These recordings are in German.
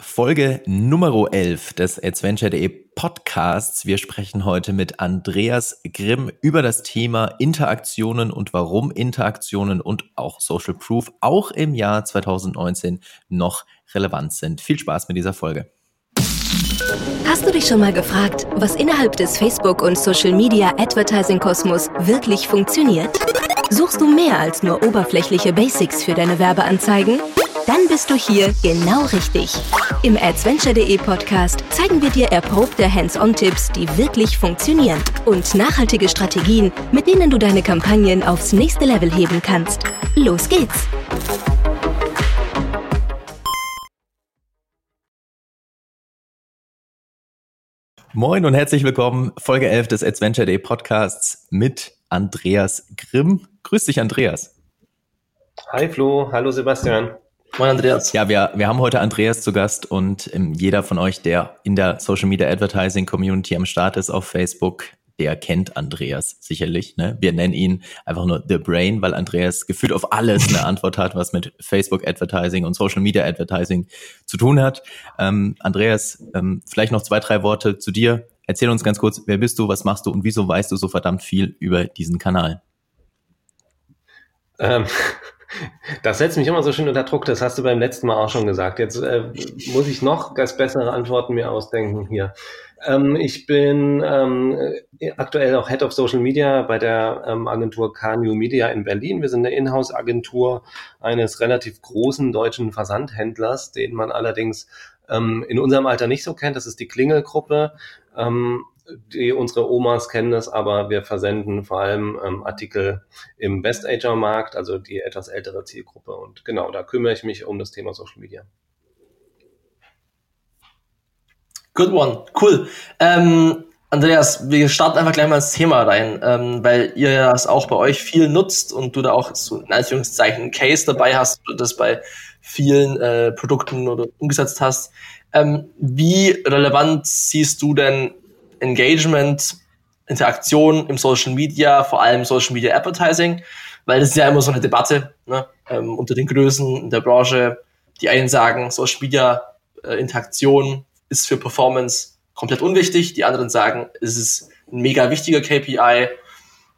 Folge Nummer 11 des Adventure.de Podcasts. Wir sprechen heute mit Andreas Grimm über das Thema Interaktionen und warum Interaktionen und auch Social Proof auch im Jahr 2019 noch relevant sind. Viel Spaß mit dieser Folge. Hast du dich schon mal gefragt, was innerhalb des Facebook- und Social-Media Advertising-Kosmos wirklich funktioniert? Suchst du mehr als nur oberflächliche Basics für deine Werbeanzeigen? Dann bist du hier genau richtig. Im Adventure.de Podcast zeigen wir dir erprobte Hands-on-Tipps, die wirklich funktionieren und nachhaltige Strategien, mit denen du deine Kampagnen aufs nächste Level heben kannst. Los geht's! Moin und herzlich willkommen, Folge 11 des Adventure.de Podcasts mit Andreas Grimm. Grüß dich, Andreas. Hi Flo, hallo Sebastian. Moin Andreas. Ja, wir, wir haben heute Andreas zu Gast und ähm, jeder von euch, der in der Social Media Advertising Community am Start ist auf Facebook, der kennt Andreas sicherlich. Ne? Wir nennen ihn einfach nur The Brain, weil Andreas gefühlt auf alles eine Antwort hat, was mit Facebook Advertising und Social Media Advertising zu tun hat. Ähm, Andreas, ähm, vielleicht noch zwei, drei Worte zu dir. Erzähl uns ganz kurz, wer bist du, was machst du und wieso weißt du so verdammt viel über diesen Kanal? Ähm, das setzt mich immer so schön unter Druck, das hast du beim letzten Mal auch schon gesagt. Jetzt äh, muss ich noch ganz bessere Antworten mir ausdenken hier. Ähm, ich bin ähm, aktuell auch Head of Social Media bei der ähm, Agentur KNU Media in Berlin. Wir sind eine Inhouse-Agentur eines relativ großen deutschen Versandhändlers, den man allerdings ähm, in unserem Alter nicht so kennt. Das ist die Klingelgruppe. Ähm, die, unsere Omas kennen das, aber wir versenden vor allem ähm, Artikel im West-Ager-Markt, also die etwas ältere Zielgruppe. Und genau, da kümmere ich mich um das Thema Social Media. Good one, cool. Ähm, Andreas, wir starten einfach gleich mal ins Thema rein, ähm, weil ihr das auch bei euch viel nutzt und du da auch so in Anführungszeichen einen Case dabei hast oder das bei vielen äh, Produkten oder umgesetzt hast. Ähm, wie relevant siehst du denn Engagement, Interaktion im Social Media, vor allem Social Media Advertising, weil das ist ja immer so eine Debatte ne, ähm, unter den Größen in der Branche. Die einen sagen, Social Media äh, Interaktion ist für Performance komplett unwichtig, die anderen sagen, es ist ein mega wichtiger KPI.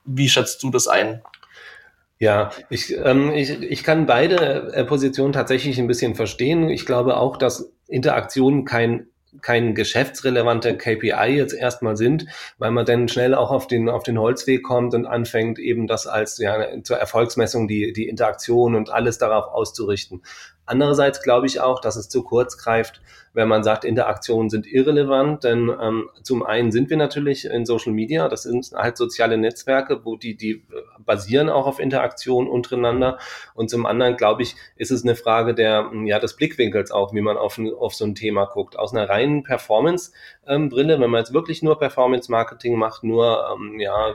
Wie schätzt du das ein? Ja, ich, ähm, ich, ich kann beide äh, Positionen tatsächlich ein bisschen verstehen. Ich glaube auch, dass Interaktion kein kein geschäftsrelevante KPI jetzt erstmal sind, weil man dann schnell auch auf den, auf den Holzweg kommt und anfängt eben das als ja, zur Erfolgsmessung die, die Interaktion und alles darauf auszurichten. Andererseits glaube ich auch, dass es zu kurz greift, wenn man sagt, Interaktionen sind irrelevant, denn ähm, zum einen sind wir natürlich in Social Media, das sind halt soziale Netzwerke, wo die, die basieren auch auf Interaktion untereinander und zum anderen, glaube ich, ist es eine Frage der, ja, des Blickwinkels auch, wie man auf, auf so ein Thema guckt. Aus einer reinen Performance-Brille, ähm, wenn man jetzt wirklich nur Performance-Marketing macht, nur, ähm, ja,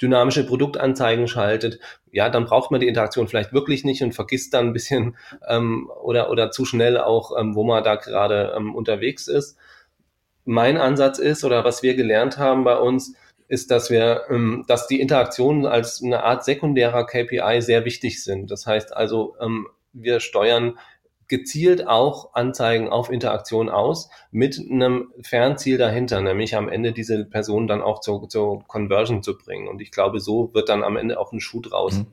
dynamische Produktanzeigen schaltet, ja, dann braucht man die Interaktion vielleicht wirklich nicht und vergisst dann ein bisschen ähm, oder, oder zu schnell auch, ähm, wo man da gerade ähm, unterwegs ist. Mein Ansatz ist, oder was wir gelernt haben bei uns, ist, dass wir, ähm, dass die Interaktionen als eine Art sekundärer KPI sehr wichtig sind. Das heißt also, ähm, wir steuern gezielt auch Anzeigen auf Interaktion aus mit einem Fernziel dahinter, nämlich am Ende diese Person dann auch zur, zur Conversion zu bringen. Und ich glaube, so wird dann am Ende auch ein Schuh draus. Mhm.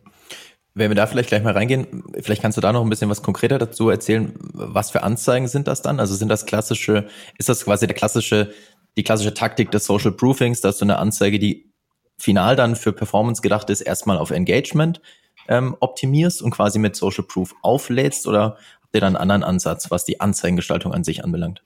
Wenn wir da vielleicht gleich mal reingehen, vielleicht kannst du da noch ein bisschen was konkreter dazu erzählen. Was für Anzeigen sind das dann? Also sind das klassische, ist das quasi der klassische, die klassische Taktik des Social Proofings, dass du eine Anzeige, die final dann für Performance gedacht ist, erstmal auf Engagement ähm, optimierst und quasi mit Social Proof auflädst? Oder ihr dann einen anderen Ansatz, was die Anzeigengestaltung an sich anbelangt?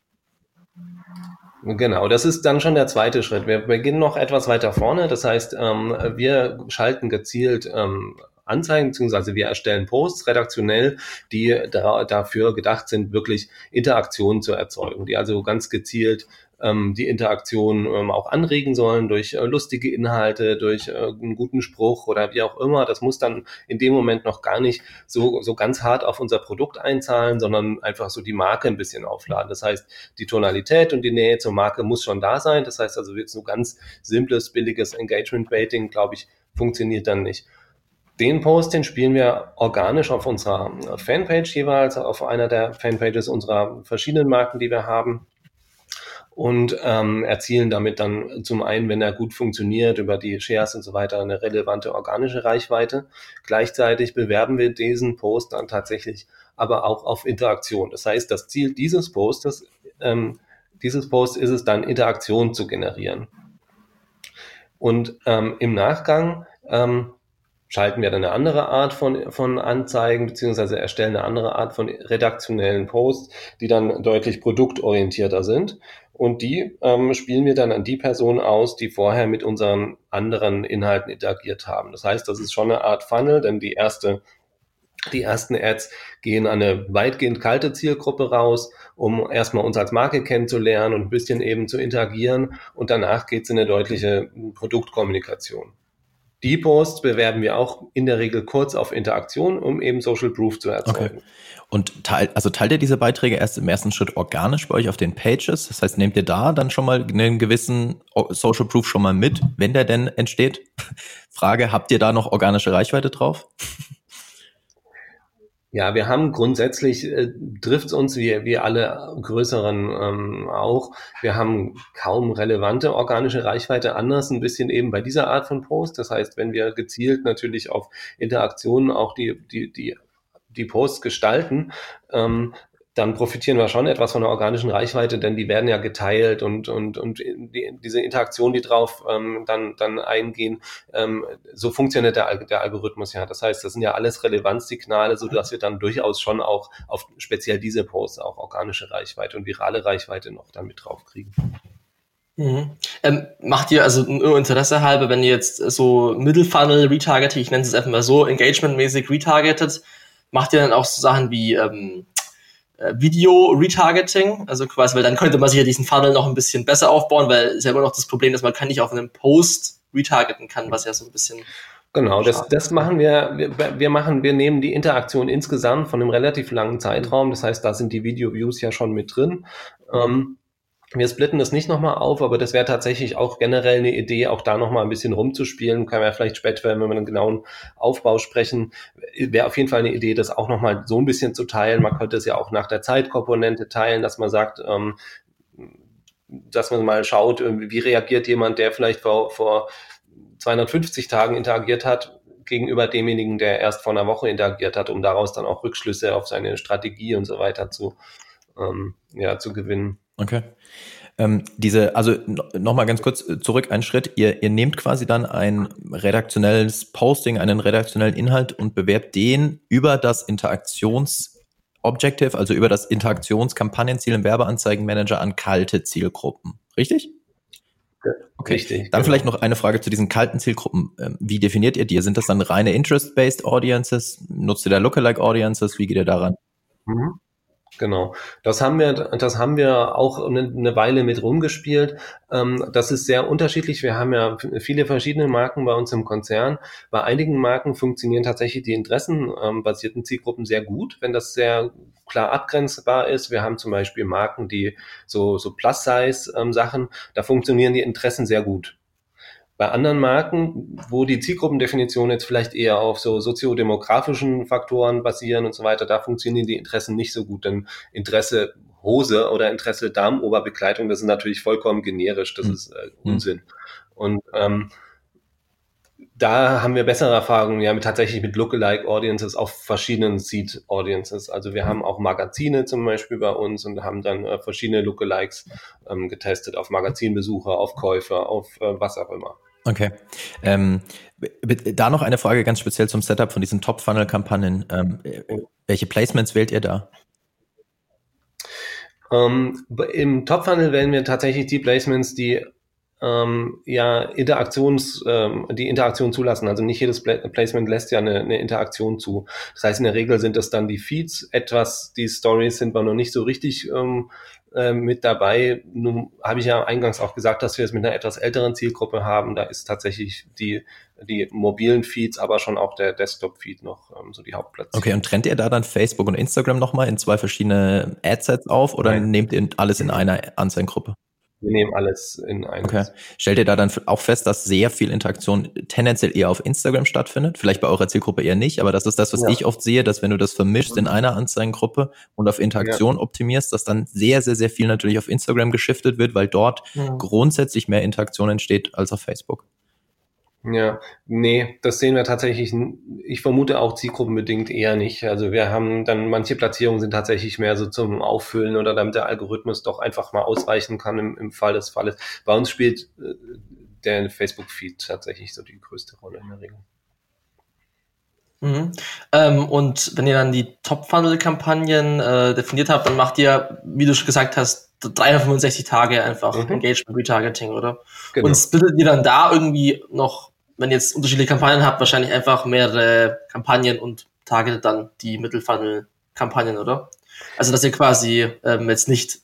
Genau, das ist dann schon der zweite Schritt. Wir beginnen noch etwas weiter vorne. Das heißt, ähm, wir schalten gezielt ähm, Anzeigen, beziehungsweise wir erstellen Posts redaktionell, die da, dafür gedacht sind, wirklich Interaktionen zu erzeugen, die also ganz gezielt ähm, die Interaktion ähm, auch anregen sollen durch äh, lustige Inhalte, durch äh, einen guten Spruch oder wie auch immer. Das muss dann in dem Moment noch gar nicht so, so ganz hart auf unser Produkt einzahlen, sondern einfach so die Marke ein bisschen aufladen. Das heißt, die Tonalität und die Nähe zur Marke muss schon da sein. Das heißt also, jetzt so ganz simples, billiges Engagement-Baiting, glaube ich, funktioniert dann nicht den Post, den spielen wir organisch auf unserer Fanpage jeweils, auf einer der Fanpages unserer verschiedenen Marken, die wir haben und ähm, erzielen damit dann zum einen, wenn er gut funktioniert, über die Shares und so weiter eine relevante organische Reichweite. Gleichzeitig bewerben wir diesen Post dann tatsächlich aber auch auf Interaktion. Das heißt, das Ziel dieses Postes, ähm, dieses Post ist es dann, Interaktion zu generieren. Und ähm, im Nachgang ähm, schalten wir dann eine andere Art von, von Anzeigen, beziehungsweise erstellen eine andere Art von redaktionellen Posts, die dann deutlich produktorientierter sind. Und die ähm, spielen wir dann an die Personen aus, die vorher mit unseren anderen Inhalten interagiert haben. Das heißt, das ist schon eine Art Funnel, denn die erste die ersten Ads gehen an eine weitgehend kalte Zielgruppe raus, um erstmal uns als Marke kennenzulernen und ein bisschen eben zu interagieren. Und danach geht es in eine deutliche Produktkommunikation. Die Posts bewerben wir auch in der Regel kurz auf Interaktion, um eben Social Proof zu erzeugen. Okay. Und teilt, also teilt ihr diese Beiträge erst im ersten Schritt organisch bei euch auf den Pages? Das heißt, nehmt ihr da dann schon mal einen gewissen Social Proof schon mal mit, wenn der denn entsteht? Frage, habt ihr da noch organische Reichweite drauf? Ja, wir haben grundsätzlich, äh, trifft uns wie, wie alle größeren ähm, auch, wir haben kaum relevante organische Reichweite, anders ein bisschen eben bei dieser Art von Post. Das heißt, wenn wir gezielt natürlich auf Interaktionen auch die, die, die die Posts gestalten, ähm, dann profitieren wir schon etwas von der organischen Reichweite, denn die werden ja geteilt und, und, und die, diese Interaktion, die drauf ähm, dann, dann eingehen, ähm, so funktioniert der, der Algorithmus ja. Das heißt, das sind ja alles Relevanzsignale, so dass wir dann durchaus schon auch auf speziell diese Posts auch organische Reichweite und virale Reichweite noch dann mit drauf kriegen. Mhm. Ähm, macht ihr also nur Interesse halber, wenn ihr jetzt so Middle Funnel Retargeting, ich nenne es einfach mal so, engagementmäßig retargetet, macht ihr dann auch so Sachen wie ähm, äh, Video-Retargeting, also quasi, weil dann könnte man sich ja diesen Funnel noch ein bisschen besser aufbauen, weil es ja immer noch das Problem, dass man kann nicht auf einem Post retargeten kann, was ja so ein bisschen Genau, das, das machen wir, wir. Wir machen, wir nehmen die Interaktion insgesamt von einem relativ langen Zeitraum. Das heißt, da sind die Video-Views ja schon mit drin. Ähm, wir splitten das nicht nochmal auf, aber das wäre tatsächlich auch generell eine Idee, auch da nochmal ein bisschen rumzuspielen. Kann man ja vielleicht später, wenn wir einen genauen Aufbau sprechen, wäre auf jeden Fall eine Idee, das auch nochmal so ein bisschen zu teilen. Man könnte es ja auch nach der Zeitkomponente teilen, dass man sagt, ähm, dass man mal schaut, wie reagiert jemand, der vielleicht vor, vor 250 Tagen interagiert hat, gegenüber demjenigen, der erst vor einer Woche interagiert hat, um daraus dann auch Rückschlüsse auf seine Strategie und so weiter zu, ähm, ja, zu gewinnen. Okay. Ähm, diese, also nochmal ganz kurz äh, zurück einen Schritt. Ihr, ihr nehmt quasi dann ein redaktionelles Posting, einen redaktionellen Inhalt und bewerbt den über das Interaktions-Objective, also über das Interaktionskampagnenziel im Werbeanzeigenmanager an kalte Zielgruppen. Richtig? Okay. Richtig. Dann genau. vielleicht noch eine Frage zu diesen kalten Zielgruppen. Ähm, wie definiert ihr die? Sind das dann reine Interest-Based Audiences? Nutzt ihr da Lookalike Audiences? Wie geht ihr daran? Mhm. Genau. Das haben wir, das haben wir auch eine, Weile mit rumgespielt. Ähm, das ist sehr unterschiedlich. Wir haben ja viele verschiedene Marken bei uns im Konzern. Bei einigen Marken funktionieren tatsächlich die interessenbasierten Zielgruppen sehr gut, wenn das sehr klar abgrenzbar ist. Wir haben zum Beispiel Marken, die so, so Plus-Size-Sachen, da funktionieren die Interessen sehr gut. Bei anderen Marken, wo die Zielgruppendefinition jetzt vielleicht eher auf so soziodemografischen Faktoren basieren und so weiter, da funktionieren die Interessen nicht so gut, denn Interesse Hose oder Interesse Darmoberbekleidung, das ist natürlich vollkommen generisch, das mhm. ist äh, hm. Unsinn. Und ähm, da haben wir bessere Erfahrungen ja mit, tatsächlich mit Lookalike Audiences auf verschiedenen Seed Audiences. Also wir haben auch Magazine zum Beispiel bei uns und haben dann äh, verschiedene Lookalikes ähm, getestet auf Magazinbesucher, auf Käufer, auf äh, was auch immer. Okay. Ähm, da noch eine Frage ganz speziell zum Setup von diesen Top-Funnel-Kampagnen. Ähm, welche Placements wählt ihr da? Ähm, Im Top-Funnel wählen wir tatsächlich die Placements, die ähm, ja Interaktions, ähm, die Interaktion zulassen. Also nicht jedes Placement lässt ja eine, eine Interaktion zu. Das heißt, in der Regel sind das dann die Feeds. Etwas, die Stories sind wir noch nicht so richtig ähm, äh, mit dabei. Nun habe ich ja eingangs auch gesagt, dass wir es mit einer etwas älteren Zielgruppe haben. Da ist tatsächlich die, die mobilen Feeds, aber schon auch der Desktop-Feed noch ähm, so die Hauptplätze. Okay, und trennt ihr da dann Facebook und Instagram nochmal in zwei verschiedene Adsets auf oder Nein. nehmt ihr alles in einer Anzeigengruppe? Wir nehmen alles in ein. Okay. Stellt ihr da dann auch fest, dass sehr viel Interaktion tendenziell eher auf Instagram stattfindet? Vielleicht bei eurer Zielgruppe eher nicht, aber das ist das, was ja. ich oft sehe, dass wenn du das vermischst in einer Anzeigengruppe und auf Interaktion ja. optimierst, dass dann sehr, sehr, sehr viel natürlich auf Instagram geschiftet wird, weil dort ja. grundsätzlich mehr Interaktion entsteht als auf Facebook. Ja, nee, das sehen wir tatsächlich, ich vermute auch zielgruppenbedingt eher nicht. Also wir haben dann, manche Platzierungen sind tatsächlich mehr so zum Auffüllen oder damit der Algorithmus doch einfach mal ausweichen kann im, im Fall des Falles. Bei uns spielt äh, der Facebook-Feed tatsächlich so die größte Rolle in der Regel. Mhm. Ähm, und wenn ihr dann die Top-Funnel-Kampagnen äh, definiert habt, dann macht ihr, wie du schon gesagt hast, 365 Tage einfach mhm. Engagement Retargeting, oder? Genau. Und splittet ihr dann da irgendwie noch wenn jetzt unterschiedliche Kampagnen habt, wahrscheinlich einfach mehrere Kampagnen und targetet dann die Mittelfunnel-Kampagnen, oder? Also, dass ihr quasi ähm, jetzt nicht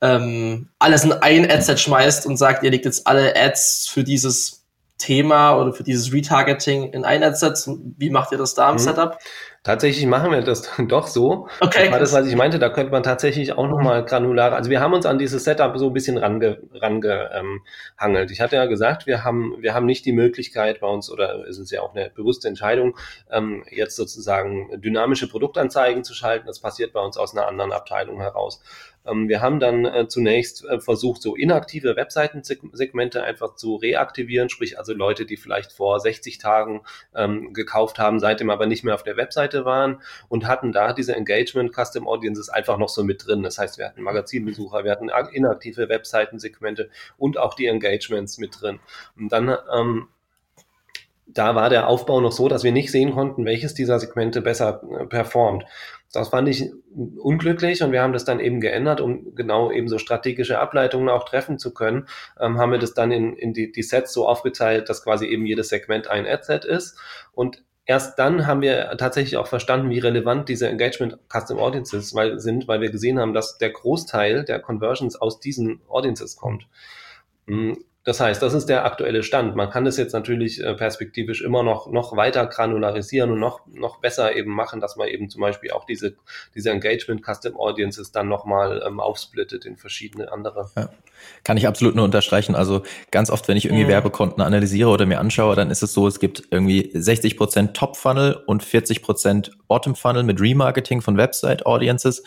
ähm, alles in ein Adset schmeißt und sagt, ihr legt jetzt alle Ads für dieses Thema oder für dieses Retargeting in ein Adset. Wie macht ihr das da im mhm. Setup? Tatsächlich machen wir das doch so. Okay. Das war das, was ich meinte, da könnte man tatsächlich auch nochmal granular, also wir haben uns an dieses Setup so ein bisschen range, rangehangelt. Ich hatte ja gesagt, wir haben, wir haben nicht die Möglichkeit bei uns, oder es ist ja auch eine bewusste Entscheidung, ähm, jetzt sozusagen dynamische Produktanzeigen zu schalten. Das passiert bei uns aus einer anderen Abteilung heraus. Ähm, wir haben dann äh, zunächst äh, versucht, so inaktive Webseitensegmente einfach zu reaktivieren, sprich also Leute, die vielleicht vor 60 Tagen ähm, gekauft haben, seitdem aber nicht mehr auf der Webseite waren und hatten da diese Engagement Custom Audiences einfach noch so mit drin. Das heißt, wir hatten Magazinbesucher, wir hatten inaktive Webseitensegmente und auch die Engagements mit drin. Und dann ähm, da war der Aufbau noch so, dass wir nicht sehen konnten, welches dieser Segmente besser äh, performt. Das fand ich unglücklich und wir haben das dann eben geändert, um genau eben so strategische Ableitungen auch treffen zu können. Ähm, haben wir das dann in, in die, die Sets so aufgeteilt, dass quasi eben jedes Segment ein Ad-Set ist. Und erst dann haben wir tatsächlich auch verstanden, wie relevant diese Engagement Custom Audiences weil, sind, weil wir gesehen haben, dass der Großteil der Conversions aus diesen Audiences kommt. Das heißt, das ist der aktuelle Stand. Man kann das jetzt natürlich äh, perspektivisch immer noch, noch weiter granularisieren und noch, noch besser eben machen, dass man eben zum Beispiel auch diese, diese Engagement Custom Audiences dann nochmal ähm, aufsplittet in verschiedene andere. Ja. Kann ich absolut nur unterstreichen. Also ganz oft, wenn ich irgendwie mhm. Werbekonten analysiere oder mir anschaue, dann ist es so, es gibt irgendwie 60 Prozent Top Funnel und 40 Prozent Bottom Funnel mit Remarketing von Website Audiences.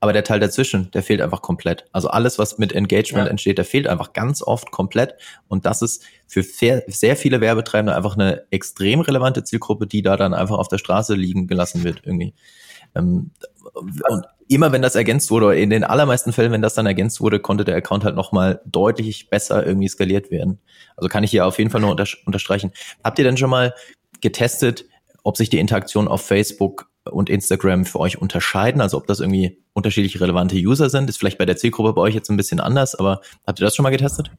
Aber der Teil dazwischen, der fehlt einfach komplett. Also alles, was mit Engagement ja. entsteht, der fehlt einfach ganz oft komplett. Und das ist für sehr viele Werbetreibende einfach eine extrem relevante Zielgruppe, die da dann einfach auf der Straße liegen gelassen wird irgendwie. Ähm, und immer wenn das ergänzt wurde, oder in den allermeisten Fällen, wenn das dann ergänzt wurde, konnte der Account halt nochmal deutlich besser irgendwie skaliert werden. Also kann ich hier auf jeden Fall nur unterstreichen. Habt ihr denn schon mal getestet, ob sich die Interaktion auf Facebook und Instagram für euch unterscheiden? Also ob das irgendwie unterschiedlich relevante User sind? Ist vielleicht bei der Zielgruppe bei euch jetzt ein bisschen anders, aber habt ihr das schon mal getestet?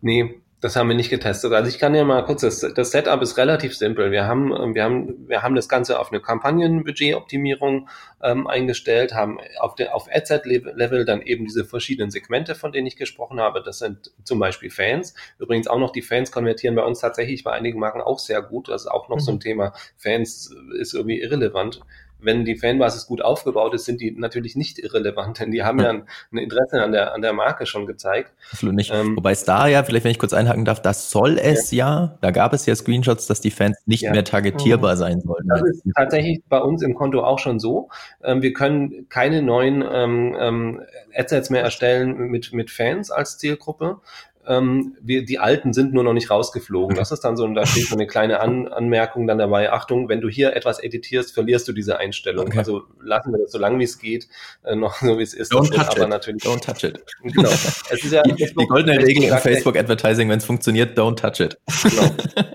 Nee, das haben wir nicht getestet. Also ich kann ja mal kurz, das, das Setup ist relativ simpel. Wir haben, wir haben, wir haben das Ganze auf eine Kampagnenbudgetoptimierung ähm, eingestellt, haben auf der auf Adset-Level dann eben diese verschiedenen Segmente, von denen ich gesprochen habe. Das sind zum Beispiel Fans. Übrigens auch noch die Fans konvertieren bei uns tatsächlich bei einigen Marken auch sehr gut. Das ist auch noch mhm. so ein mhm. Thema. Fans ist irgendwie irrelevant wenn die Fanbasis gut aufgebaut ist, sind die natürlich nicht irrelevant, denn die haben ja ein, ein Interesse an der, an der Marke schon gezeigt. Absolut nicht. Ähm, Wobei es da ja, vielleicht wenn ich kurz einhaken darf, das soll es ja, ja da gab es ja Screenshots, dass die Fans nicht ja. mehr targetierbar mhm. sein sollten. Das ist tatsächlich bei uns im Konto auch schon so. Ähm, wir können keine neuen ähm, ähm, Adsets mehr erstellen mit, mit Fans als Zielgruppe ähm, wir, die alten sind nur noch nicht rausgeflogen. Das ist dann so, da steht so eine kleine An Anmerkung dann dabei, Achtung, wenn du hier etwas editierst, verlierst du diese Einstellung. Okay. Also lassen wir das so lange wie es geht, äh, noch so wie es ist. Don't touch aber it. natürlich. Don't touch it. Genau. Es ist ja, die, die goldene Regel im Facebook Advertising, wenn es funktioniert, don't touch it. Genau.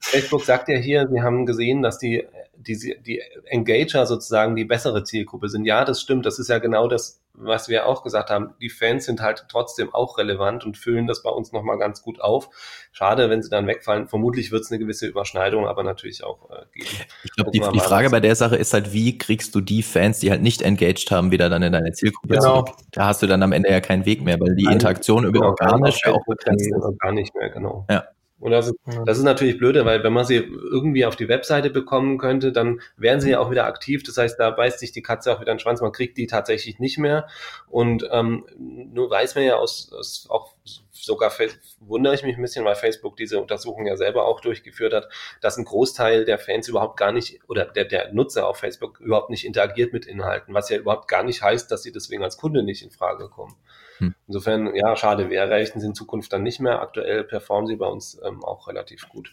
Facebook sagt ja hier, wir haben gesehen, dass die die, die Engager sozusagen die bessere Zielgruppe sind. Ja, das stimmt. Das ist ja genau das, was wir auch gesagt haben. Die Fans sind halt trotzdem auch relevant und füllen das bei uns nochmal ganz gut auf. Schade, wenn sie dann wegfallen. Vermutlich wird es eine gewisse Überschneidung, aber natürlich auch äh, geben. Ich glaube, die, die Frage bei der Sache ist halt, wie kriegst du die Fans, die halt nicht engaged haben, wieder dann in deine Zielgruppe genau. zurück? Da hast du dann am Ende ja keinen Weg mehr, weil die Interaktion über genau, organisch ja auch begrenzt ist. Gar nicht mehr, genau. Ja. Und das ist, das ist natürlich blöde, weil wenn man sie irgendwie auf die Webseite bekommen könnte, dann wären sie ja auch wieder aktiv. Das heißt, da beißt sich die Katze auch wieder den Schwanz. Man kriegt die tatsächlich nicht mehr. Und ähm, nur weiß man ja aus, aus auch sogar wundere ich mich ein bisschen, weil Facebook diese Untersuchung ja selber auch durchgeführt hat, dass ein Großteil der Fans überhaupt gar nicht oder der, der Nutzer auf Facebook überhaupt nicht interagiert mit Inhalten, was ja überhaupt gar nicht heißt, dass sie deswegen als Kunde nicht in Frage kommen. Hm. Insofern, ja, schade, wir erreichen sie in Zukunft dann nicht mehr. Aktuell performen sie bei uns ähm, auch relativ gut.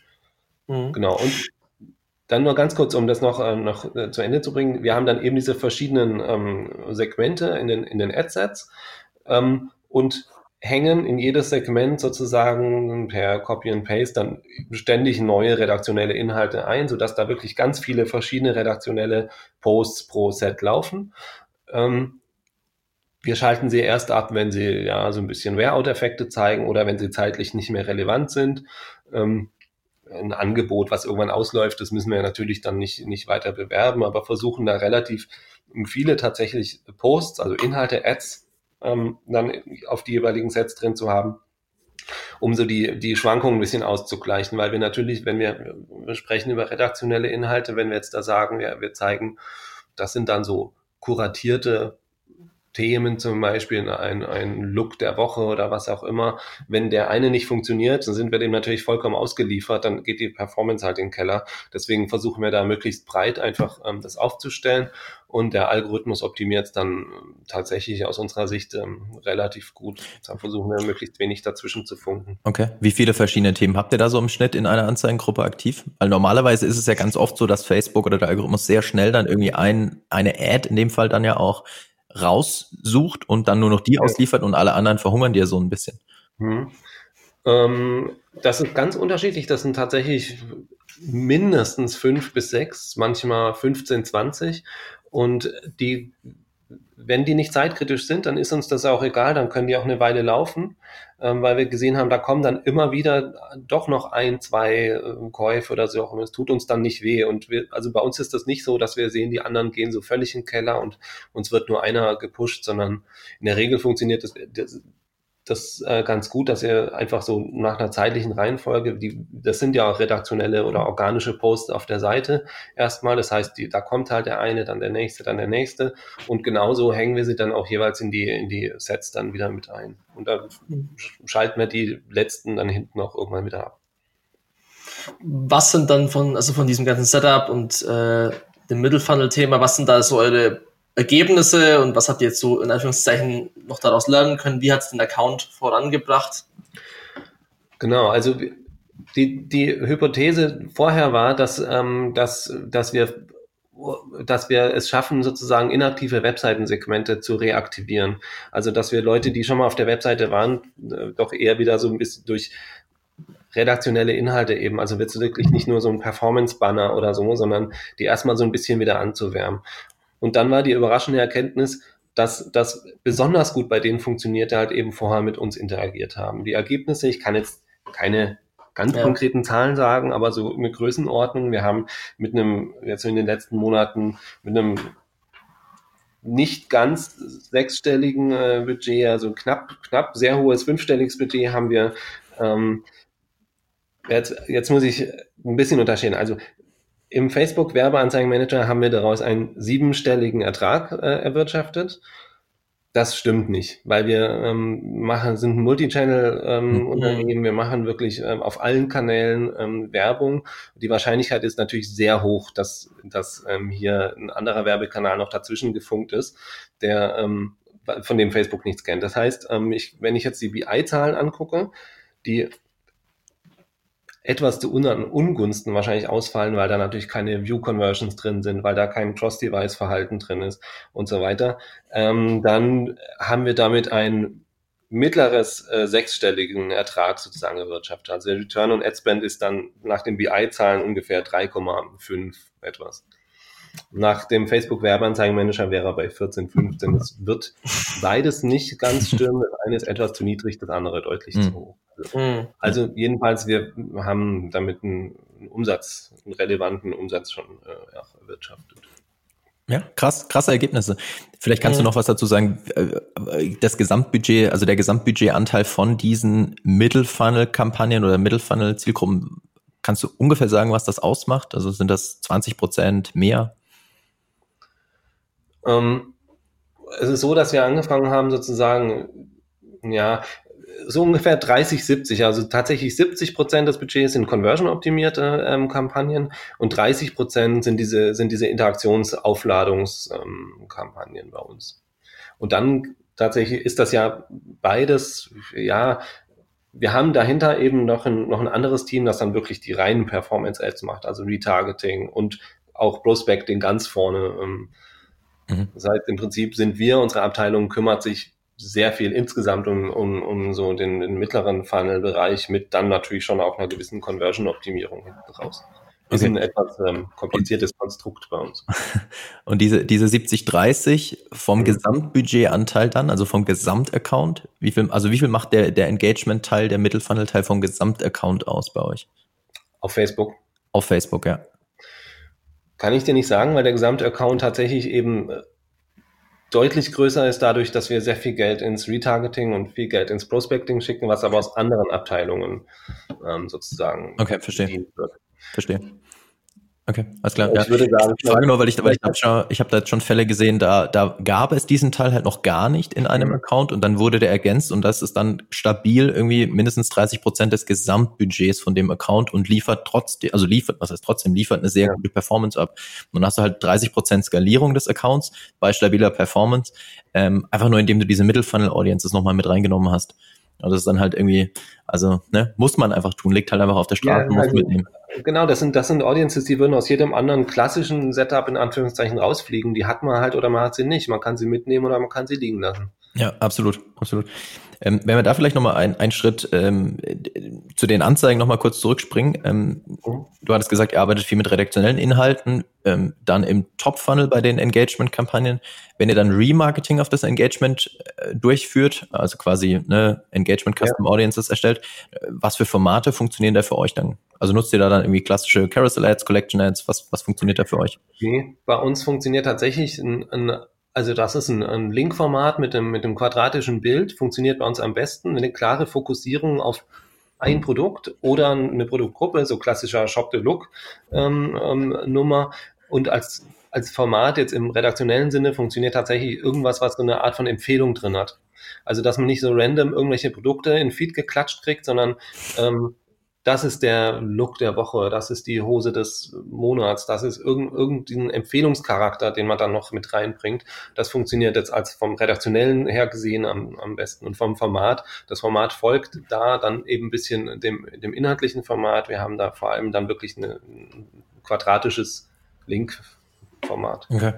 Mhm. Genau. Und dann nur ganz kurz, um das noch, äh, noch äh, zu Ende zu bringen. Wir haben dann eben diese verschiedenen ähm, Segmente in den, in den Adsets ähm, und hängen in jedes Segment sozusagen per Copy and Paste dann ständig neue redaktionelle Inhalte ein, sodass da wirklich ganz viele verschiedene redaktionelle Posts pro Set laufen. Ähm, wir schalten sie erst ab, wenn sie ja so ein bisschen Wear-out-Effekte zeigen oder wenn sie zeitlich nicht mehr relevant sind. Ähm, ein Angebot, was irgendwann ausläuft, das müssen wir natürlich dann nicht, nicht weiter bewerben, aber versuchen da relativ viele tatsächlich Posts, also Inhalte, Ads, ähm, dann auf die jeweiligen Sets drin zu haben, um so die, die Schwankungen ein bisschen auszugleichen, weil wir natürlich, wenn wir, wir sprechen über redaktionelle Inhalte, wenn wir jetzt da sagen, wir, wir zeigen, das sind dann so kuratierte Themen zum Beispiel, ein, ein Look der Woche oder was auch immer. Wenn der eine nicht funktioniert, dann sind wir dem natürlich vollkommen ausgeliefert, dann geht die Performance halt in den Keller. Deswegen versuchen wir da möglichst breit einfach ähm, das aufzustellen und der Algorithmus optimiert es dann tatsächlich aus unserer Sicht ähm, relativ gut. Da versuchen wir möglichst wenig dazwischen zu funken. Okay. Wie viele verschiedene Themen habt ihr da so im Schnitt in einer Anzeigengruppe aktiv? Weil normalerweise ist es ja ganz oft so, dass Facebook oder der Algorithmus sehr schnell dann irgendwie ein, eine Ad in dem Fall dann ja auch raussucht und dann nur noch die ausliefert und alle anderen verhungern dir so ein bisschen? Hm. Ähm, das ist ganz unterschiedlich. Das sind tatsächlich mindestens fünf bis sechs, manchmal 15, 20. Und die wenn die nicht zeitkritisch sind, dann ist uns das auch egal, dann können die auch eine Weile laufen, ähm, weil wir gesehen haben, da kommen dann immer wieder doch noch ein, zwei äh, Käufe oder so auch immer. Es tut uns dann nicht weh. Und wir, also bei uns ist das nicht so, dass wir sehen, die anderen gehen so völlig in den Keller und uns wird nur einer gepusht, sondern in der Regel funktioniert das, das das äh, ganz gut, dass ihr einfach so nach einer zeitlichen Reihenfolge, die, das sind ja auch redaktionelle oder organische Posts auf der Seite erstmal. Das heißt, die, da kommt halt der eine, dann der nächste, dann der nächste. Und genauso hängen wir sie dann auch jeweils in die, in die Sets dann wieder mit ein. Und dann schalten wir die letzten dann hinten auch irgendwann wieder ab. Was sind dann von, also von diesem ganzen Setup und äh, dem Mittelfunnel-Thema, was sind da so eure Ergebnisse und was habt ihr jetzt so in Anführungszeichen noch daraus lernen können? Wie hat es den Account vorangebracht? Genau, also die, die Hypothese vorher war, dass, ähm, dass, dass wir dass wir es schaffen, sozusagen inaktive Webseitensegmente zu reaktivieren. Also, dass wir Leute, die schon mal auf der Webseite waren, äh, doch eher wieder so ein bisschen durch redaktionelle Inhalte eben, also wirklich nicht nur so ein Performance-Banner oder so, sondern die erstmal so ein bisschen wieder anzuwärmen. Und dann war die überraschende Erkenntnis, dass das besonders gut bei denen funktioniert, die halt eben vorher mit uns interagiert haben. Die Ergebnisse, ich kann jetzt keine ganz ja. konkreten Zahlen sagen, aber so eine Größenordnung. Wir haben mit einem, jetzt in den letzten Monaten, mit einem nicht ganz sechsstelligen äh, Budget, also knapp, knapp sehr hohes fünfstelliges Budget haben wir. Ähm, jetzt, jetzt muss ich ein bisschen unterscheiden. Also im Facebook Werbeanzeigenmanager haben wir daraus einen siebenstelligen Ertrag äh, erwirtschaftet. Das stimmt nicht, weil wir ähm, machen, sind ein Multichannel-Unternehmen, ähm, mhm. wir machen wirklich ähm, auf allen Kanälen ähm, Werbung. Die Wahrscheinlichkeit ist natürlich sehr hoch, dass, dass ähm, hier ein anderer Werbekanal noch dazwischen gefunkt ist, der ähm, von dem Facebook nichts kennt. Das heißt, ähm, ich, wenn ich jetzt die BI-Zahlen angucke, die etwas zu Ungunsten wahrscheinlich ausfallen, weil da natürlich keine View-Conversions drin sind, weil da kein Cross-Device-Verhalten drin ist und so weiter, ähm, dann haben wir damit ein mittleres äh, sechsstelligen Ertrag sozusagen erwirtschaftet. Also der Return on Ad Spend ist dann nach den BI-Zahlen ungefähr 3,5 etwas. Nach dem Facebook Werbeanzeigenmanager wäre er bei 14, 15. Es wird beides nicht ganz stimmen. Das eine ist etwas zu niedrig, das andere deutlich mhm. zu hoch. Mhm. Also jedenfalls, wir haben damit einen Umsatz, einen relevanten Umsatz schon äh, ja, erwirtschaftet. Ja, krass, krasse Ergebnisse. Vielleicht kannst mhm. du noch was dazu sagen. Äh, das Gesamtbudget, also der Gesamtbudgetanteil von diesen Middle-Funnel-Kampagnen oder Middle-Funnel-Zielgruppen, kannst du ungefähr sagen, was das ausmacht? Also sind das 20 Prozent mehr? Ähm, es ist so, dass wir angefangen haben, sozusagen, ja, so ungefähr 30, 70. Also tatsächlich 70 Prozent des Budgets sind conversion-optimierte ähm, Kampagnen und 30 Prozent sind diese, sind diese Interaktionsaufladungskampagnen ähm, bei uns. Und dann tatsächlich ist das ja beides, ja, wir haben dahinter eben noch ein, noch ein anderes Team, das dann wirklich die reinen Performance-Ads macht, also Retargeting und auch Prospecting ganz vorne. Ähm, mhm. Das heißt, im Prinzip sind wir, unsere Abteilung kümmert sich sehr viel insgesamt um, um, um so den, den mittleren Funnel-Bereich mit dann natürlich schon auch einer gewissen Conversion-Optimierung hinten raus. Ist okay. ein etwas ähm, kompliziertes Konstrukt bei uns. Und diese, diese 70-30 vom mhm. Gesamtbudgetanteil dann, also vom Gesamtaccount, wie viel, also wie viel macht der, der Engagement-Teil, der Mittelfunnel-Teil vom Gesamtaccount aus bei euch? Auf Facebook. Auf Facebook, ja. Kann ich dir nicht sagen, weil der Gesamtaccount tatsächlich eben äh, deutlich größer ist dadurch, dass wir sehr viel Geld ins Retargeting und viel Geld ins Prospecting schicken, was aber aus anderen Abteilungen ähm, sozusagen okay, verstehe. Verstehe. Okay, alles klar. Ich ja. würde sagen, ich frage nur, weil ich, weil ich habe schon, ich habe da jetzt schon Fälle gesehen, da, da gab es diesen Teil halt noch gar nicht in einem mhm. Account und dann wurde der ergänzt und das ist dann stabil irgendwie mindestens 30 Prozent des Gesamtbudgets von dem Account und liefert trotzdem, also liefert, was heißt trotzdem, liefert eine sehr ja. gute Performance ab. Und dann hast du halt 30 Prozent Skalierung des Accounts bei stabiler Performance, ähm, einfach nur indem du diese Middle-Funnel-Audiences nochmal mit reingenommen hast. Und das ist dann halt irgendwie, also, ne, muss man einfach tun, liegt halt einfach auf der Straße, ja, muss also, mitnehmen. Genau, das sind, das sind Audiences, die würden aus jedem anderen klassischen Setup in Anführungszeichen rausfliegen. Die hat man halt oder man hat sie nicht. Man kann sie mitnehmen oder man kann sie liegen lassen. Ja, absolut, absolut. Ähm, wenn wir da vielleicht nochmal ein, einen Schritt ähm, zu den Anzeigen nochmal kurz zurückspringen. Ähm. Du hattest gesagt, ihr arbeitet viel mit redaktionellen Inhalten, ähm, dann im Top-Funnel bei den Engagement-Kampagnen. Wenn ihr dann Remarketing auf das Engagement äh, durchführt, also quasi ne, Engagement Custom ja. Audiences erstellt, äh, was für Formate funktionieren da für euch dann? Also nutzt ihr da dann irgendwie klassische Carousel Ads, Collection Ads? Was, was funktioniert da für euch? Nee, bei uns funktioniert tatsächlich ein, ein also das ist ein, ein Link-Format mit dem, mit dem quadratischen Bild, funktioniert bei uns am besten. Eine klare Fokussierung auf ein Produkt oder eine Produktgruppe, so klassischer Shop-the-Look-Nummer. Ähm, ähm, und als, als Format jetzt im redaktionellen Sinne funktioniert tatsächlich irgendwas, was so eine Art von Empfehlung drin hat. Also dass man nicht so random irgendwelche Produkte in Feed geklatscht kriegt, sondern ähm, das ist der Look der Woche, das ist die Hose des Monats, das ist irgend, irgendein Empfehlungscharakter, den man dann noch mit reinbringt. Das funktioniert jetzt als vom redaktionellen her gesehen am, am besten und vom Format. Das Format folgt da dann eben ein bisschen dem, dem inhaltlichen Format. Wir haben da vor allem dann wirklich eine, ein quadratisches Link-Format. Okay.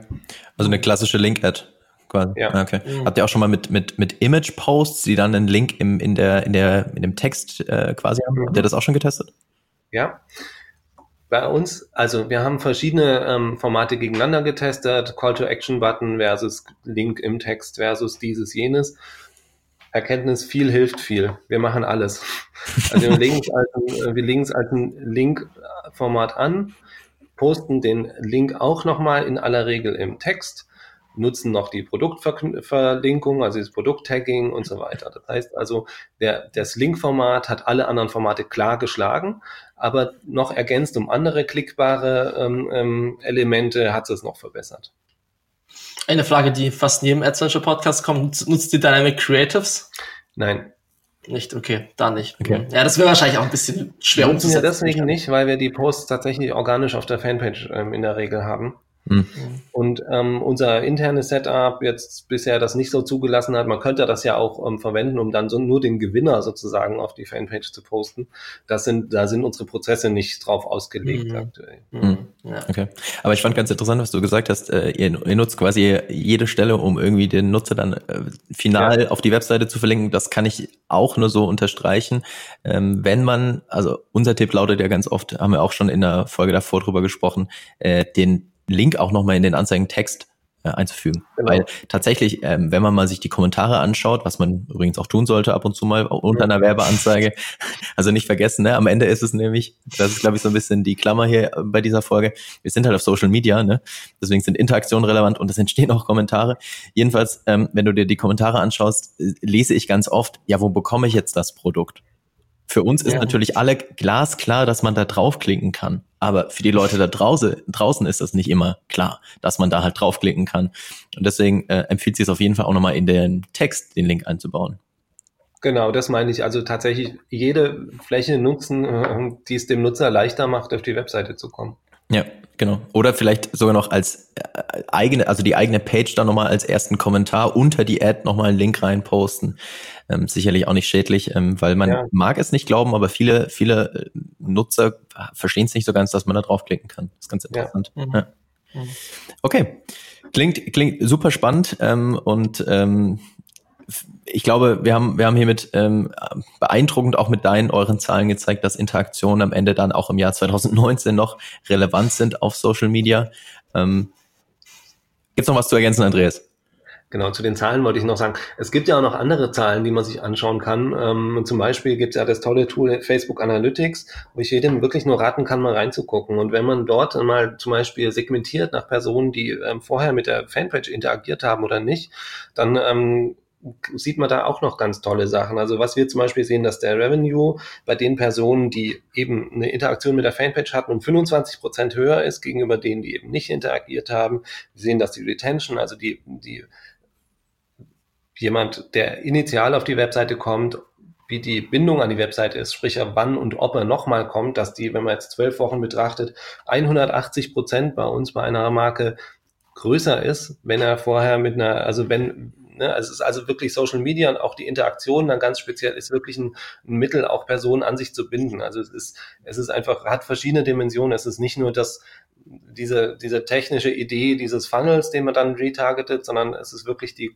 Also eine klassische Link-Ad quasi. Ja. Ah, okay. Mhm. Habt ihr auch schon mal mit, mit, mit Image-Posts, die dann einen Link im, in, der, in, der, in dem Text äh, quasi haben? Mhm. Habt ihr das auch schon getestet? Ja. Bei uns, also wir haben verschiedene ähm, Formate gegeneinander getestet, Call-to-Action-Button versus Link im Text versus dieses, jenes. Erkenntnis, viel hilft viel. Wir machen alles. Also wir legen es als, ein, wir legen es als ein Link-Format an, posten den Link auch nochmal in aller Regel im Text nutzen noch die Produktverlinkung, also das Produkttagging und so weiter. Das heißt also, der, das Link-Format hat alle anderen Formate klar geschlagen, aber noch ergänzt um andere klickbare ähm, ähm, Elemente hat es noch verbessert. Eine Frage, die fast in jedem AdSense Podcast kommt, nutzt die Dynamic Creatives? Nein. Nicht, okay, da nicht. Okay. Ja, das wäre wahrscheinlich auch ein bisschen schwer umzusetzen. Deswegen nicht, weil wir die Posts tatsächlich organisch auf der Fanpage ähm, in der Regel haben. Mhm. Und ähm, unser internes Setup jetzt bisher das nicht so zugelassen hat, man könnte das ja auch ähm, verwenden, um dann so nur den Gewinner sozusagen auf die Fanpage zu posten. Das sind, da sind unsere Prozesse nicht drauf ausgelegt mhm. aktuell. Mhm. mhm. Ja. Okay. Aber ich fand ganz interessant, was du gesagt hast. Äh, ihr, ihr, nutzt quasi jede Stelle, um irgendwie den Nutzer dann äh, final ja. auf die Webseite zu verlinken. Das kann ich auch nur so unterstreichen. Ähm, wenn man, also unser Tipp lautet ja ganz oft, haben wir auch schon in der Folge davor drüber gesprochen, äh, den Link auch nochmal in den Anzeigentext äh, einzufügen. Genau. Weil tatsächlich, ähm, wenn man mal sich die Kommentare anschaut, was man übrigens auch tun sollte ab und zu mal unter einer Werbeanzeige, also nicht vergessen, ne? am Ende ist es nämlich, das ist glaube ich so ein bisschen die Klammer hier bei dieser Folge, wir sind halt auf Social Media, ne? deswegen sind Interaktionen relevant und es entstehen auch Kommentare. Jedenfalls, ähm, wenn du dir die Kommentare anschaust, äh, lese ich ganz oft, ja, wo bekomme ich jetzt das Produkt? Für uns ist ja. natürlich alle glasklar, dass man da draufklicken kann. Aber für die Leute da draußen, draußen ist das nicht immer klar, dass man da halt draufklicken kann. Und deswegen äh, empfiehlt sich es auf jeden Fall auch nochmal in den Text den Link einzubauen. Genau, das meine ich. Also tatsächlich jede Fläche nutzen, äh, die es dem Nutzer leichter macht, auf die Webseite zu kommen. Ja, genau. Oder vielleicht sogar noch als äh, eigene, also die eigene Page dann nochmal als ersten Kommentar unter die Ad nochmal einen Link reinposten. Ähm, sicherlich auch nicht schädlich, ähm, weil man ja. mag es nicht glauben, aber viele, viele äh, Nutzer verstehen es nicht so ganz, dass man da draufklicken kann. Das ist ganz interessant. Ja. Mhm. Ja. Mhm. Okay. Klingt, klingt super spannend ähm, und ähm, ich glaube, wir haben, wir haben hiermit ähm, beeindruckend auch mit deinen, euren Zahlen gezeigt, dass Interaktionen am Ende dann auch im Jahr 2019 noch relevant sind auf Social Media. Ähm, Gibt noch was zu ergänzen, Andreas? Genau, zu den Zahlen wollte ich noch sagen. Es gibt ja auch noch andere Zahlen, die man sich anschauen kann. Ähm, zum Beispiel gibt es ja das tolle Tool Facebook Analytics, wo ich jedem wirklich nur raten kann, mal reinzugucken. Und wenn man dort mal zum Beispiel segmentiert nach Personen, die ähm, vorher mit der Fanpage interagiert haben oder nicht, dann ähm, sieht man da auch noch ganz tolle Sachen. Also was wir zum Beispiel sehen, dass der Revenue bei den Personen, die eben eine Interaktion mit der Fanpage hatten, um 25 Prozent höher ist gegenüber denen, die eben nicht interagiert haben. Wir sehen, dass die Retention, also die, die jemand, der initial auf die Webseite kommt, wie die Bindung an die Webseite ist, sprich wann und ob er nochmal kommt, dass die, wenn man jetzt zwölf Wochen betrachtet, 180 Prozent bei uns bei einer Marke größer ist, wenn er vorher mit einer, also wenn, Ne? Also es ist also wirklich Social Media und auch die Interaktion dann ganz speziell ist wirklich ein, ein, Mittel, auch Personen an sich zu binden. Also es ist, es ist einfach, hat verschiedene Dimensionen. Es ist nicht nur das, diese, diese technische Idee dieses Funnels, den man dann retargetet, sondern es ist wirklich die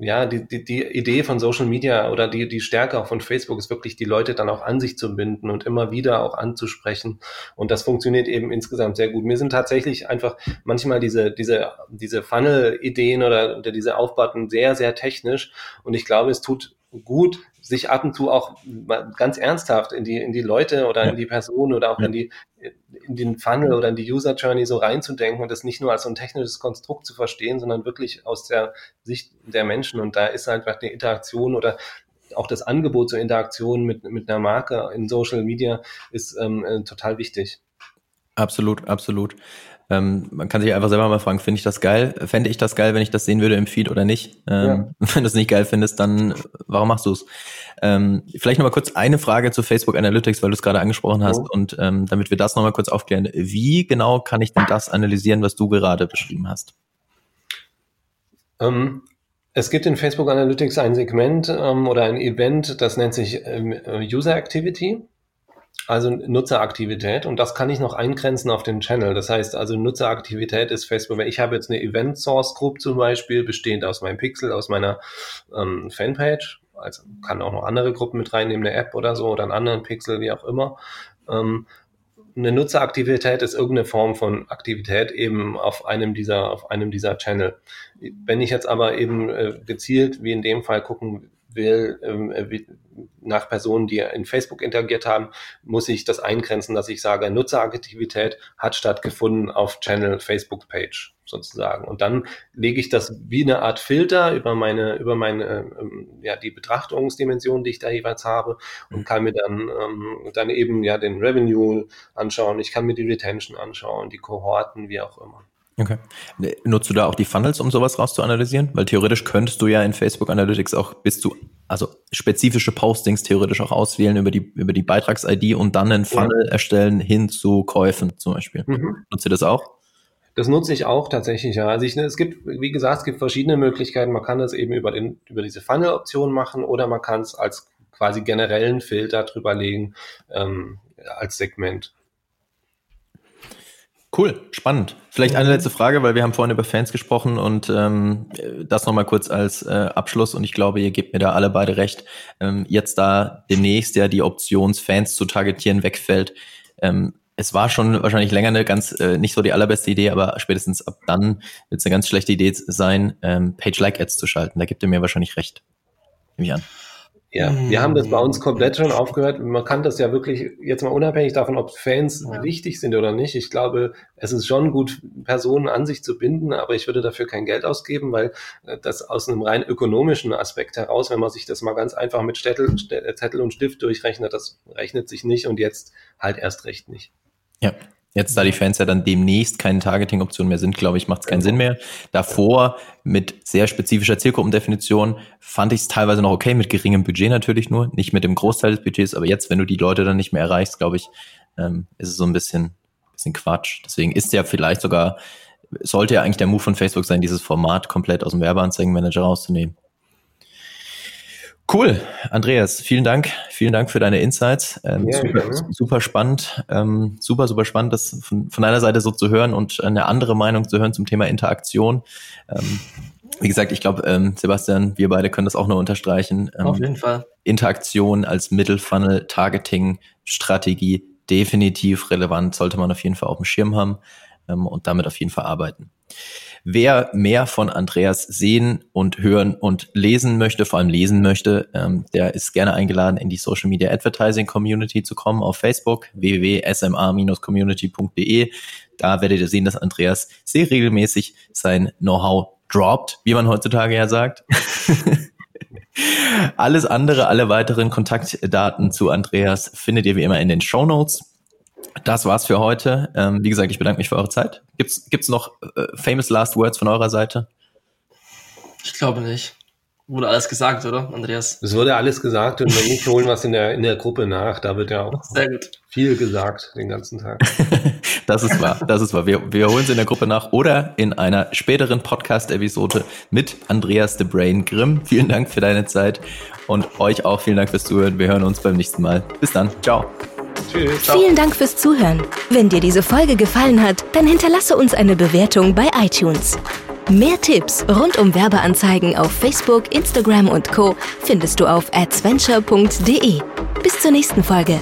ja, die, die, die Idee von Social Media oder die, die Stärke auch von Facebook ist wirklich, die Leute dann auch an sich zu binden und immer wieder auch anzusprechen. Und das funktioniert eben insgesamt sehr gut. Mir sind tatsächlich einfach manchmal diese, diese, diese Funnel-Ideen oder, oder diese Aufbauten sehr, sehr technisch. Und ich glaube, es tut gut, sich ab und zu auch ganz ernsthaft in die, in die Leute oder ja. in die Person oder auch ja. in die, in den Funnel oder in die User Journey so reinzudenken und das nicht nur als so ein technisches Konstrukt zu verstehen, sondern wirklich aus der Sicht der Menschen. Und da ist einfach die Interaktion oder auch das Angebot zur Interaktion mit, mit einer Marke in Social Media ist ähm, äh, total wichtig. Absolut, absolut. Ähm, man kann sich einfach selber mal fragen, finde ich das geil? Fände ich das geil, wenn ich das sehen würde im Feed oder nicht? Ähm, ja. Wenn du es nicht geil findest, dann warum machst du es? Ähm, vielleicht nochmal kurz eine Frage zu Facebook Analytics, weil du es gerade angesprochen hast. Oh. Und ähm, damit wir das nochmal kurz aufklären, wie genau kann ich denn das analysieren, was du gerade beschrieben hast? Ähm, es gibt in Facebook Analytics ein Segment ähm, oder ein Event, das nennt sich ähm, User Activity also Nutzeraktivität und das kann ich noch eingrenzen auf den Channel. Das heißt also Nutzeraktivität ist Facebook. Ich habe jetzt eine Event Source Group zum Beispiel, bestehend aus meinem Pixel, aus meiner ähm, Fanpage. Also kann auch noch andere Gruppen mit reinnehmen, eine App oder so oder einen anderen Pixel, wie auch immer. Ähm, eine Nutzeraktivität ist irgendeine Form von Aktivität eben auf einem dieser, auf einem dieser Channel. Wenn ich jetzt aber eben äh, gezielt, wie in dem Fall, gucken will, ähm, äh, nach Personen, die in Facebook interagiert haben, muss ich das eingrenzen, dass ich sage, Nutzeraktivität hat stattgefunden auf Channel Facebook Page sozusagen. Und dann lege ich das wie eine Art Filter über meine, über meine, ähm, ja, die Betrachtungsdimension, die ich da jeweils habe und kann mir dann, ähm, dann eben ja den Revenue anschauen. Ich kann mir die Retention anschauen, die Kohorten, wie auch immer. Okay. Nutzt du da auch die Funnels, um sowas rauszuanalysieren? Weil theoretisch könntest du ja in Facebook Analytics auch bis zu, also spezifische Postings theoretisch auch auswählen über die, über die Beitrags-ID und dann einen Funnel ja. erstellen hin zu Käufen zum Beispiel. Mhm. Nutzt du das auch? Das nutze ich auch tatsächlich, ja. Also ich, es gibt, wie gesagt, es gibt verschiedene Möglichkeiten. Man kann das eben über den, über diese Funnel-Option machen oder man kann es als quasi generellen Filter drüberlegen, ähm, als Segment. Cool, spannend. Vielleicht eine letzte Frage, weil wir haben vorhin über Fans gesprochen und ähm, das nochmal kurz als äh, Abschluss und ich glaube, ihr gebt mir da alle beide recht. Ähm, jetzt da demnächst ja die Option, Fans zu targetieren, wegfällt. Ähm, es war schon wahrscheinlich länger eine ganz, äh, nicht so die allerbeste Idee, aber spätestens ab dann wird es eine ganz schlechte Idee sein, ähm, Page-Like-Ads zu schalten. Da gibt ihr mir wahrscheinlich recht. Nehme ich an. Ja, wir haben das bei uns komplett schon aufgehört. Man kann das ja wirklich, jetzt mal unabhängig davon, ob Fans ja. wichtig sind oder nicht. Ich glaube, es ist schon gut, Personen an sich zu binden, aber ich würde dafür kein Geld ausgeben, weil äh, das aus einem rein ökonomischen Aspekt heraus, wenn man sich das mal ganz einfach mit Zettel, Zettel und Stift durchrechnet, das rechnet sich nicht und jetzt halt erst recht nicht. Ja, Jetzt, da die Fans ja dann demnächst keine Targeting-Option mehr sind, glaube ich, macht es keinen Sinn mehr. Davor mit sehr spezifischer Zielgruppendefinition fand ich es teilweise noch okay, mit geringem Budget natürlich nur, nicht mit dem Großteil des Budgets, aber jetzt, wenn du die Leute dann nicht mehr erreichst, glaube ich, ähm, ist es so ein bisschen, bisschen Quatsch. Deswegen ist ja vielleicht sogar, sollte ja eigentlich der Move von Facebook sein, dieses Format komplett aus dem Werbeanzeigenmanager rauszunehmen. Cool, Andreas, vielen Dank, vielen Dank für deine Insights. Ähm, ja, super, ja. super spannend, ähm, super, super spannend, das von, von deiner Seite so zu hören und eine andere Meinung zu hören zum Thema Interaktion. Ähm, wie gesagt, ich glaube, ähm, Sebastian, wir beide können das auch nur unterstreichen. Ähm, Auf jeden Fall. Interaktion als Mittelfunnel, Targeting, Strategie, definitiv relevant, sollte man auf jeden Fall auf dem Schirm haben ähm, und damit auf jeden Fall arbeiten. Wer mehr von Andreas sehen und hören und lesen möchte, vor allem lesen möchte, ähm, der ist gerne eingeladen, in die Social Media Advertising Community zu kommen auf Facebook, www.sma-community.de. Da werdet ihr sehen, dass Andreas sehr regelmäßig sein Know-how droppt, wie man heutzutage ja sagt. Alles andere, alle weiteren Kontaktdaten zu Andreas findet ihr wie immer in den Show Notes. Das war's für heute. Ähm, wie gesagt, ich bedanke mich für eure Zeit. Gibt's, gibt's noch äh, famous last words von eurer Seite? Ich glaube nicht. Wurde alles gesagt, oder, Andreas? Es wurde alles gesagt und wenn nicht, holen wir es in der, in der Gruppe nach. Da wird ja auch viel gesagt den ganzen Tag. das ist wahr, das ist wahr. Wir, wir holen es in der Gruppe nach oder in einer späteren Podcast-Episode mit Andreas the Brain Grimm. Vielen Dank für deine Zeit und euch auch vielen Dank fürs Zuhören. Wir hören uns beim nächsten Mal. Bis dann. Ciao. Tschüss. Ciao. Vielen Dank fürs Zuhören. Wenn dir diese Folge gefallen hat, dann hinterlasse uns eine Bewertung bei iTunes. Mehr Tipps rund um Werbeanzeigen auf Facebook, Instagram und Co. findest du auf adventure.de. Bis zur nächsten Folge.